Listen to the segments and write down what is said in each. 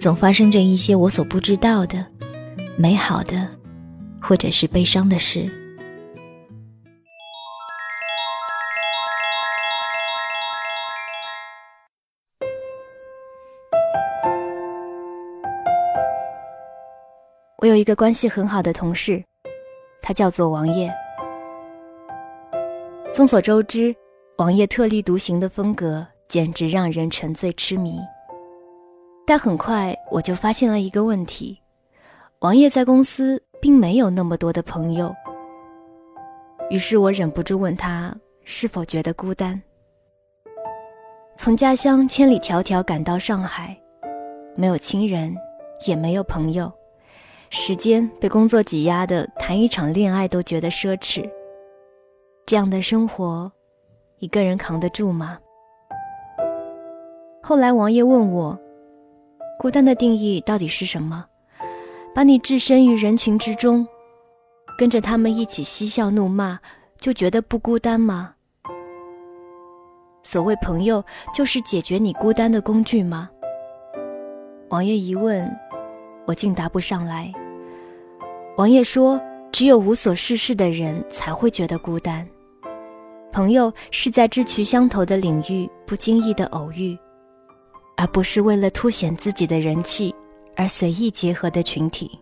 总发生着一些我所不知道的美好的，或者是悲伤的事。我有一个关系很好的同事，他叫做王爷。众所周知，王爷特立独行的风格简直让人沉醉痴迷。但很快我就发现了一个问题：王爷在公司并没有那么多的朋友。于是我忍不住问他是否觉得孤单。从家乡千里迢迢赶到上海，没有亲人，也没有朋友，时间被工作挤压的，谈一场恋爱都觉得奢侈。这样的生活，一个人扛得住吗？后来王爷问我。孤单的定义到底是什么？把你置身于人群之中，跟着他们一起嬉笑怒骂，就觉得不孤单吗？所谓朋友，就是解决你孤单的工具吗？王爷一问，我竟答不上来。王爷说，只有无所事事的人才会觉得孤单，朋友是在志趣相投的领域不经意的偶遇。而不是为了凸显自己的人气而随意结合的群体。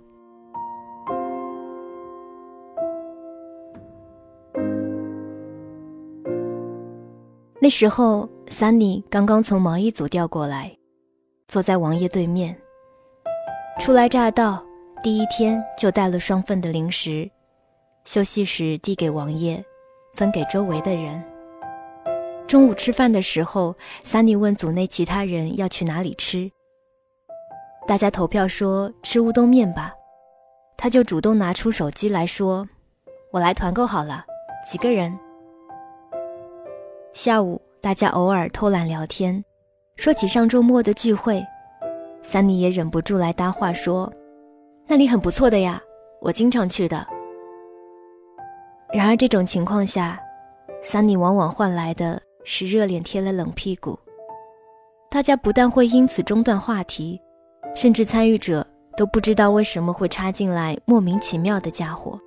那时候，Sunny 刚刚从毛衣组调过来，坐在王爷对面。初来乍到，第一天就带了双份的零食，休息时递给王爷，分给周围的人。中午吃饭的时候，Sunny 问组内其他人要去哪里吃。大家投票说吃乌冬面吧，他就主动拿出手机来说：“我来团购好了，几个人？”下午大家偶尔偷懒聊天，说起上周末的聚会，Sunny 也忍不住来搭话说：“那里很不错的呀，我经常去的。”然而这种情况下，Sunny 往往换来的。是热脸贴了冷屁股，大家不但会因此中断话题，甚至参与者都不知道为什么会插进来莫名其妙的家伙。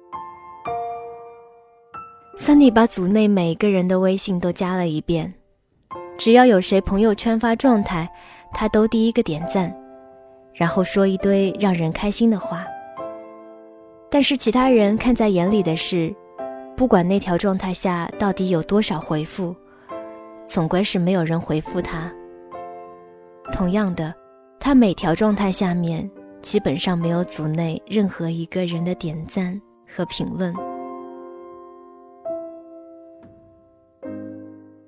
Sunny 把组内每个人的微信都加了一遍，只要有谁朋友圈发状态，他都第一个点赞，然后说一堆让人开心的话。但是其他人看在眼里的是，不管那条状态下到底有多少回复。总归是没有人回复他。同样的，他每条状态下面基本上没有组内任何一个人的点赞和评论。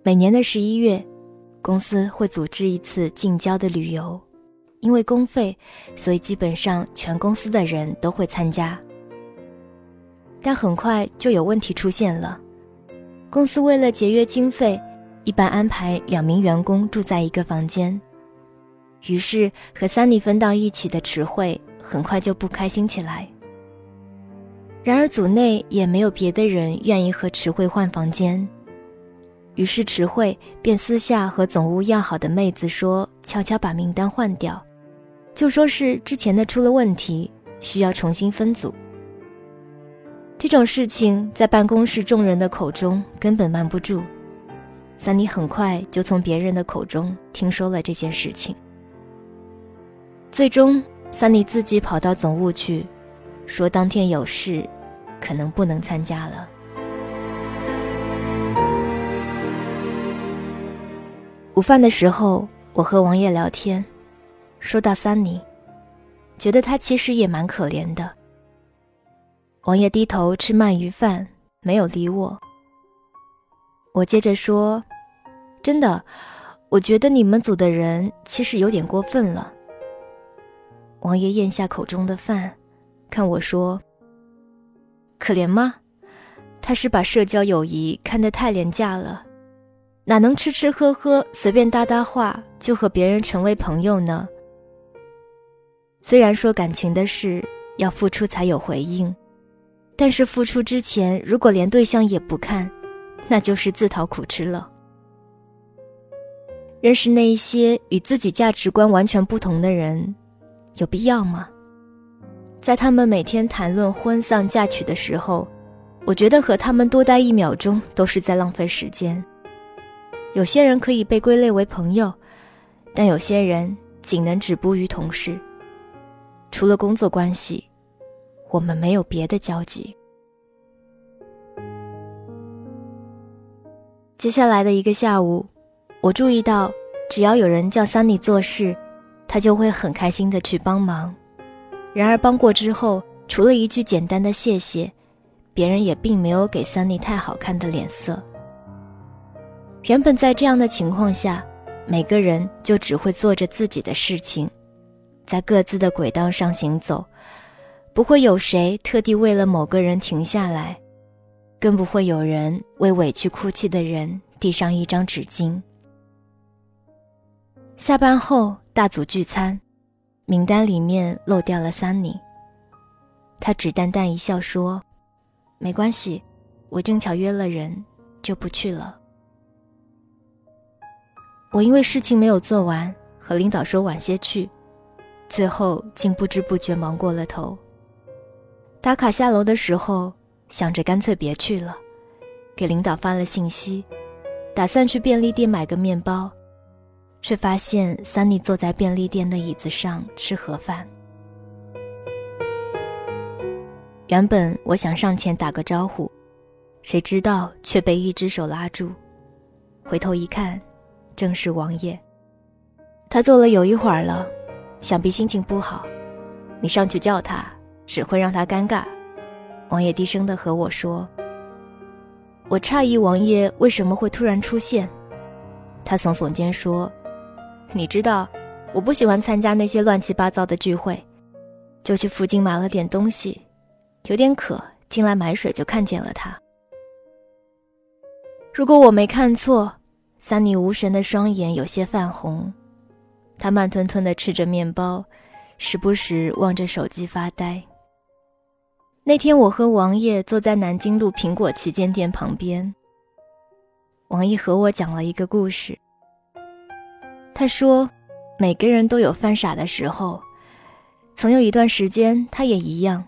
每年的十一月，公司会组织一次近郊的旅游，因为公费，所以基本上全公司的人都会参加。但很快就有问题出现了，公司为了节约经费。一般安排两名员工住在一个房间，于是和 Sunny 分到一起的池慧很快就不开心起来。然而组内也没有别的人愿意和池慧换房间，于是池慧便私下和总务要好的妹子说，悄悄把名单换掉，就说是之前的出了问题，需要重新分组。这种事情在办公室众人的口中根本瞒不住。三妮很快就从别人的口中听说了这件事情。最终，三妮自己跑到总务去，说当天有事，可能不能参加了。午饭的时候，我和王爷聊天，说到三妮，觉得他其实也蛮可怜的。王爷低头吃鳗鱼饭，没有理我。我接着说：“真的，我觉得你们组的人其实有点过分了。”王爷咽下口中的饭，看我说：“可怜吗？他是把社交友谊看得太廉价了。”哪能吃吃喝喝随便搭搭话就和别人成为朋友呢？虽然说感情的事要付出才有回应，但是付出之前如果连对象也不看，那就是自讨苦吃了。认识那一些与自己价值观完全不同的人，有必要吗？在他们每天谈论婚丧嫁娶的时候，我觉得和他们多待一秒钟都是在浪费时间。有些人可以被归类为朋友，但有些人仅能止步于同事。除了工作关系，我们没有别的交集。接下来的一个下午，我注意到，只要有人叫 Sunny 做事，他就会很开心的去帮忙。然而帮过之后，除了一句简单的谢谢，别人也并没有给 Sunny 太好看的脸色。原本在这样的情况下，每个人就只会做着自己的事情，在各自的轨道上行走，不会有谁特地为了某个人停下来，更不会有人为委屈哭泣的人递上一张纸巾。下班后大组聚餐，名单里面漏掉了三妮。他只淡淡一笑说：“没关系，我正巧约了人，就不去了。”我因为事情没有做完，和领导说晚些去，最后竟不知不觉忙过了头。打卡下楼的时候，想着干脆别去了，给领导发了信息，打算去便利店买个面包，却发现三妮坐在便利店的椅子上吃盒饭。原本我想上前打个招呼，谁知道却被一只手拉住，回头一看。正是王爷，他坐了有一会儿了，想必心情不好。你上去叫他，只会让他尴尬。王爷低声的和我说：“我诧异王爷为什么会突然出现。”他耸耸肩说：“你知道，我不喜欢参加那些乱七八糟的聚会，就去附近买了点东西，有点渴，进来买水就看见了他。如果我没看错。”三妮无神的双眼有些泛红，她慢吞吞地吃着面包，时不时望着手机发呆。那天，我和王爷坐在南京路苹果旗舰店旁边。王爷和我讲了一个故事。他说，每个人都有犯傻的时候，曾有一段时间，他也一样。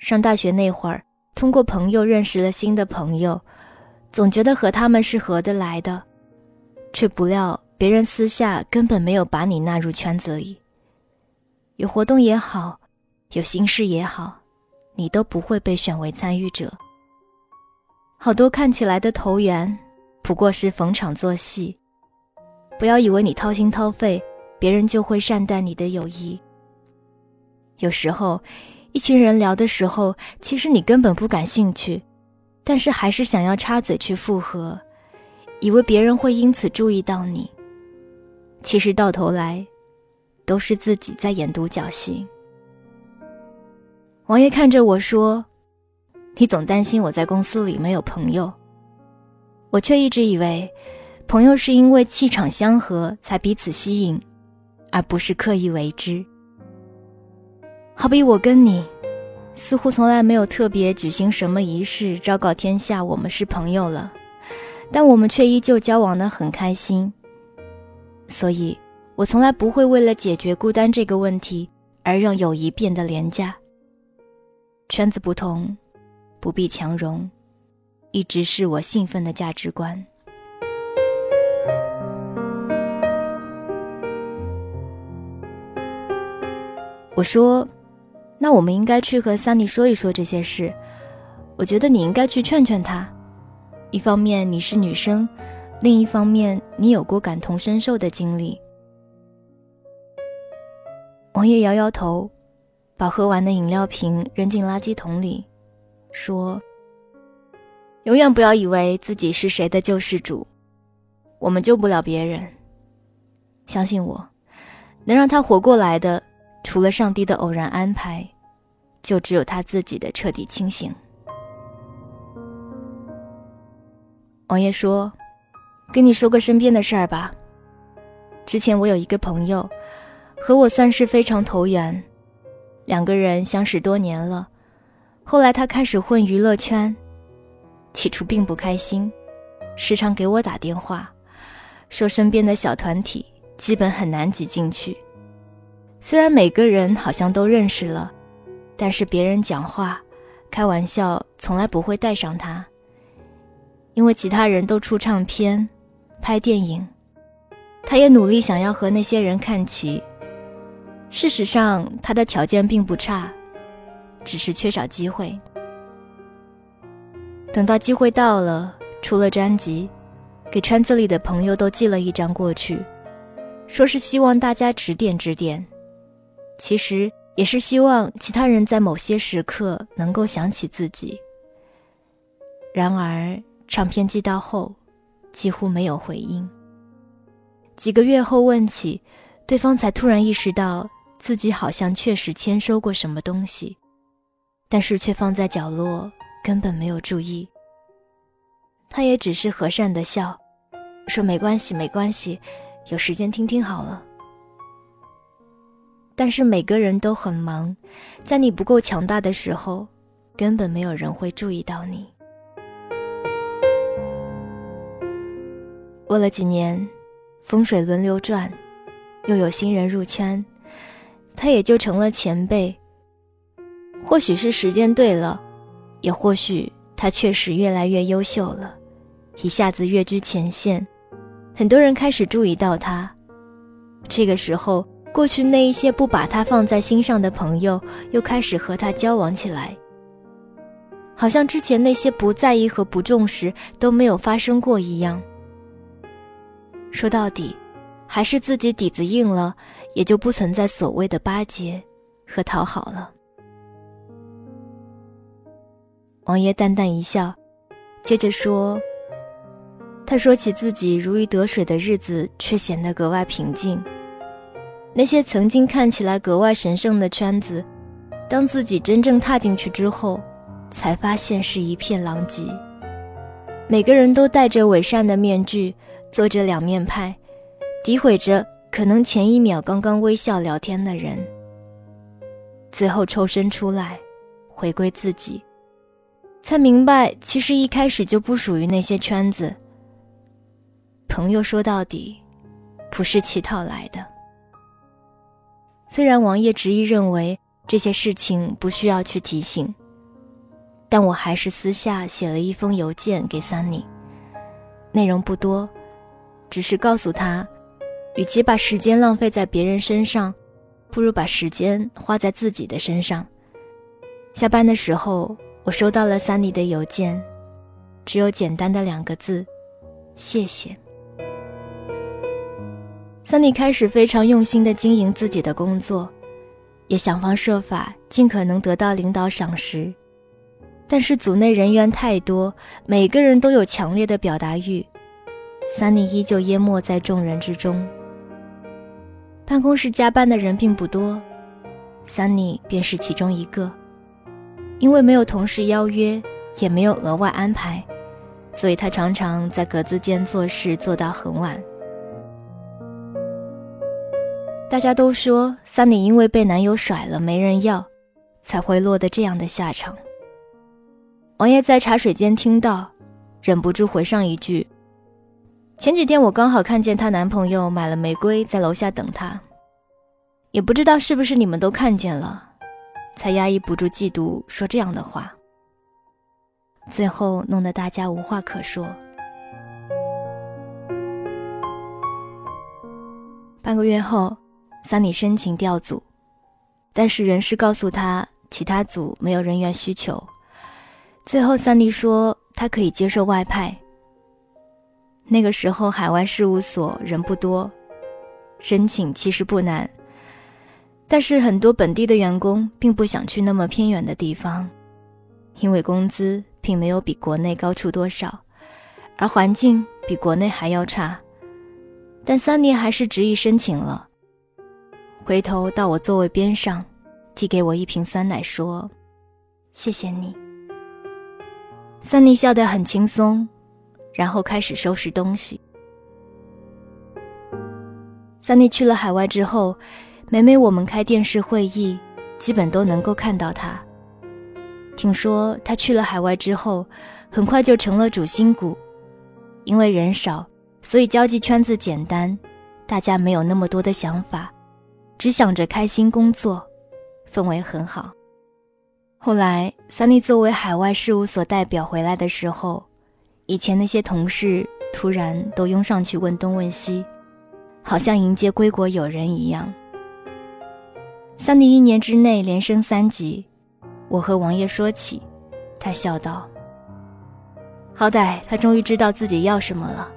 上大学那会儿，通过朋友认识了新的朋友。总觉得和他们是合得来的，却不料别人私下根本没有把你纳入圈子里。有活动也好，有心事也好，你都不会被选为参与者。好多看起来的投缘，不过是逢场作戏。不要以为你掏心掏肺，别人就会善待你的友谊。有时候，一群人聊的时候，其实你根本不感兴趣。但是还是想要插嘴去附和，以为别人会因此注意到你。其实到头来，都是自己在演独角戏。王爷看着我说：“你总担心我在公司里没有朋友，我却一直以为，朋友是因为气场相合才彼此吸引，而不是刻意为之。好比我跟你。”似乎从来没有特别举行什么仪式，昭告天下我们是朋友了，但我们却依旧交往的很开心。所以，我从来不会为了解决孤单这个问题而让友谊变得廉价。圈子不同，不必强融，一直是我信奉的价值观。我说：“那我们应该去和桑尼说一说这些事。我觉得你应该去劝劝他。一方面你是女生，另一方面你有过感同身受的经历。”王爷摇摇头，把喝完的饮料瓶扔进垃圾桶里，说：“永远不要以为自己是谁的救世主，我们救不了别人。相信我，能让他活过来的，除了上帝的偶然安排，就只有他自己的彻底清醒。”王爷说：“跟你说个身边的事儿吧。之前我有一个朋友。”和我算是非常投缘，两个人相识多年了。后来他开始混娱乐圈，起初并不开心，时常给我打电话，说身边的小团体基本很难挤进去。虽然每个人好像都认识了，但是别人讲话、开玩笑从来不会带上他，因为其他人都出唱片、拍电影，他也努力想要和那些人看齐。事实上，他的条件并不差，只是缺少机会。等到机会到了，出了专辑，给圈子里的朋友都寄了一张过去，说是希望大家指点指点。其实也是希望其他人在某些时刻能够想起自己。然而，唱片寄到后，几乎没有回应。几个月后问起，对方才突然意识到。自己好像确实签收过什么东西，但是却放在角落，根本没有注意。他也只是和善的笑，说没关系，没关系，有时间听听好了。但是每个人都很忙，在你不够强大的时候，根本没有人会注意到你。过了几年，风水轮流转，又有新人入圈。他也就成了前辈。或许是时间对了，也或许他确实越来越优秀了，一下子跃居前线，很多人开始注意到他。这个时候，过去那一些不把他放在心上的朋友，又开始和他交往起来，好像之前那些不在意和不重视都没有发生过一样。说到底，还是自己底子硬了。也就不存在所谓的巴结和讨好了。王爷淡淡一笑，接着说：“他说起自己如鱼得水的日子，却显得格外平静。那些曾经看起来格外神圣的圈子，当自己真正踏进去之后，才发现是一片狼藉。每个人都戴着伪善的面具，做着两面派，诋毁着。”可能前一秒刚刚微笑聊天的人，最后抽身出来，回归自己，才明白其实一开始就不属于那些圈子。朋友说到底，不是乞讨来的。虽然王爷执意认为这些事情不需要去提醒，但我还是私下写了一封邮件给 Sunny，，内容不多，只是告诉他。与其把时间浪费在别人身上，不如把时间花在自己的身上。下班的时候，我收到了 Sunny 的邮件，只有简单的两个字：谢谢。Sunny 开始非常用心的经营自己的工作，也想方设法尽可能得到领导赏识，但是组内人员太多，每个人都有强烈的表达欲，Sunny 依旧淹没在众人之中。办公室加班的人并不多，Sunny 便是其中一个。因为没有同事邀约，也没有额外安排，所以他常常在格子间做事做到很晚。大家都说 Sunny 因为被男友甩了没人要，才会落得这样的下场。王爷在茶水间听到，忍不住回上一句。前几天我刚好看见她男朋友买了玫瑰在楼下等她，也不知道是不是你们都看见了，才压抑不住嫉妒说这样的话，最后弄得大家无话可说。半个月后，桑尼申请调组，但是人事告诉他其他组没有人员需求。最后，三妮说他可以接受外派。那个时候，海外事务所人不多，申请其实不难，但是很多本地的员工并不想去那么偏远的地方，因为工资并没有比国内高出多少，而环境比国内还要差。但三妮还是执意申请了。回头到我座位边上，递给我一瓶酸奶，说：“谢谢你。”三妮笑得很轻松，然后开始收拾东西。三妮去了海外之后，每每我们开电视会议，基本都能够看到她。听说她去了海外之后，很快就成了主心骨，因为人少，所以交际圈子简单，大家没有那么多的想法。只想着开心工作，氛围很好。后来，三妮作为海外事务所代表回来的时候，以前那些同事突然都拥上去问东问西，好像迎接归国友人一样。三妮一年之内连升三级，我和王爷说起，他笑道：“好歹他终于知道自己要什么了，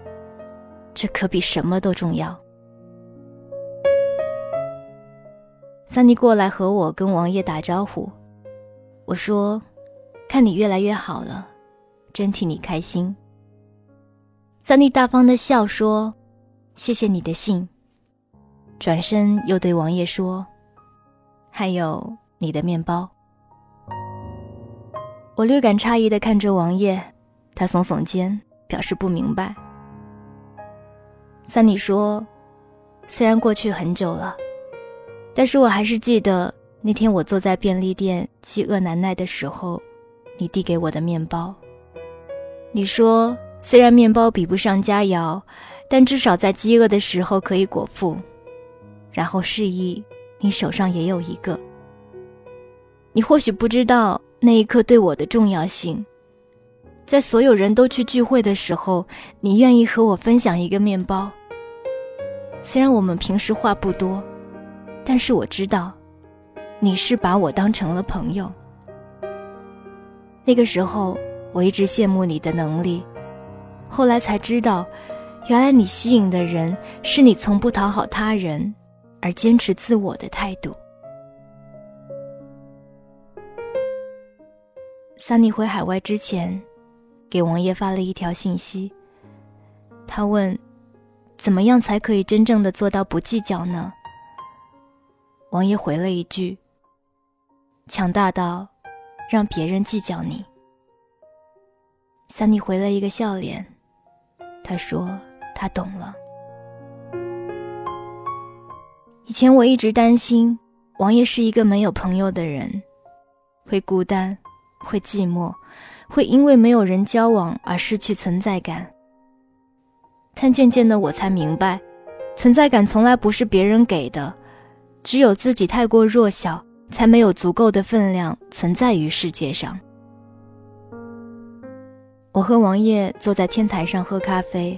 这可比什么都重要。”三妮过来和我跟王爷打招呼，我说：“看你越来越好了，真替你开心。”三妮大方的笑说：“谢谢你的信。”转身又对王爷说：“还有你的面包。”我略感诧异的看着王爷，他耸耸肩，表示不明白。三妮说：“虽然过去很久了。”但是我还是记得那天我坐在便利店饥饿难耐的时候，你递给我的面包。你说虽然面包比不上佳肴，但至少在饥饿的时候可以果腹。然后示意你手上也有一个。你或许不知道那一刻对我的重要性，在所有人都去聚会的时候，你愿意和我分享一个面包。虽然我们平时话不多。但是我知道，你是把我当成了朋友。那个时候，我一直羡慕你的能力，后来才知道，原来你吸引的人是你从不讨好他人，而坚持自我的态度。桑尼回海外之前，给王爷发了一条信息，他问：“怎么样才可以真正的做到不计较呢？”王爷回了一句：“强大到让别人计较你。”三妮回了一个笑脸，他说：“他懂了。”以前我一直担心王爷是一个没有朋友的人，会孤单，会寂寞，会因为没有人交往而失去存在感。但渐渐的，我才明白，存在感从来不是别人给的。只有自己太过弱小，才没有足够的分量存在于世界上。我和王爷坐在天台上喝咖啡，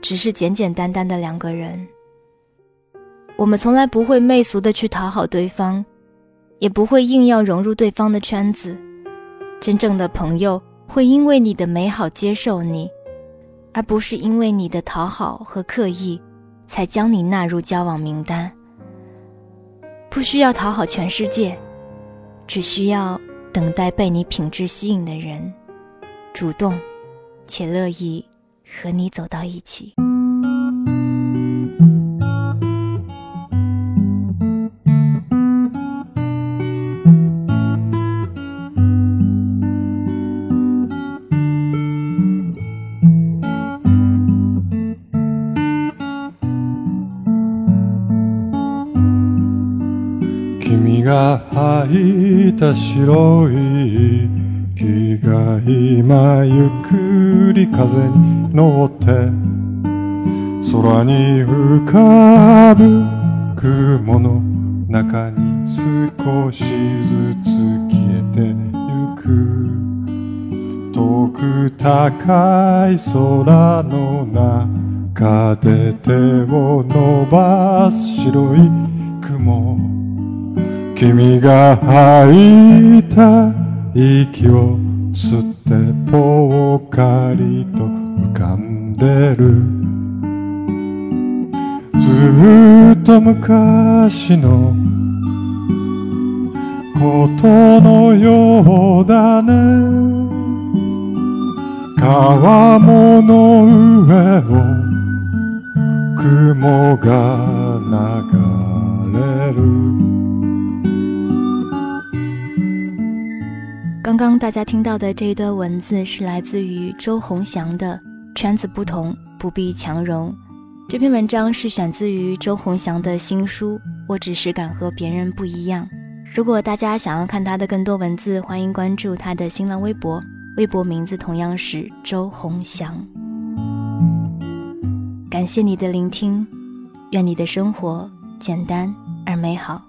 只是简简单单的两个人。我们从来不会媚俗的去讨好对方，也不会硬要融入对方的圈子。真正的朋友会因为你的美好接受你，而不是因为你的讨好和刻意，才将你纳入交往名单。不需要讨好全世界，只需要等待被你品质吸引的人，主动且乐意和你走到一起。が吐いた白い 木が今ゆっくり風に乗って空に浮かぶ雲の中に少しずつ消えてゆく。遠く高い空の中で手を伸ばす白い雲。君が吐いた息を吸ってぽっかりと浮かんでる。ずっと昔のことのようだね。川面の上を雲が流れる。刚刚大家听到的这一段文字是来自于周鸿祥的《圈子不同，不必强融》。这篇文章是选自于周鸿祥的新书《我只是敢和别人不一样》。如果大家想要看他的更多文字，欢迎关注他的新浪微博，微博名字同样是周鸿祥。感谢你的聆听，愿你的生活简单而美好。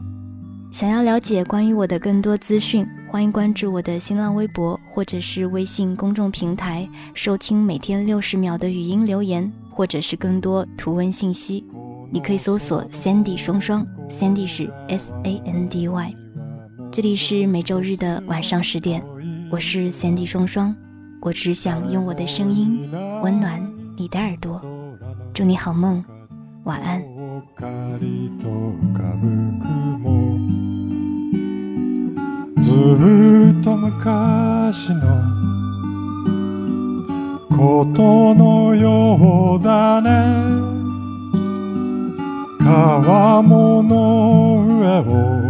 想要了解关于我的更多资讯。欢迎关注我的新浪微博或者是微信公众平台，收听每天六十秒的语音留言，或者是更多图文信息。你可以搜索 Sandy 双双，Sandy 是 S A N D Y。这里是每周日的晚上十点，我是 Sandy 双双，我只想用我的声音温暖你的耳朵。祝你好梦，晚安。ずっと昔のことのようだね。川面の上を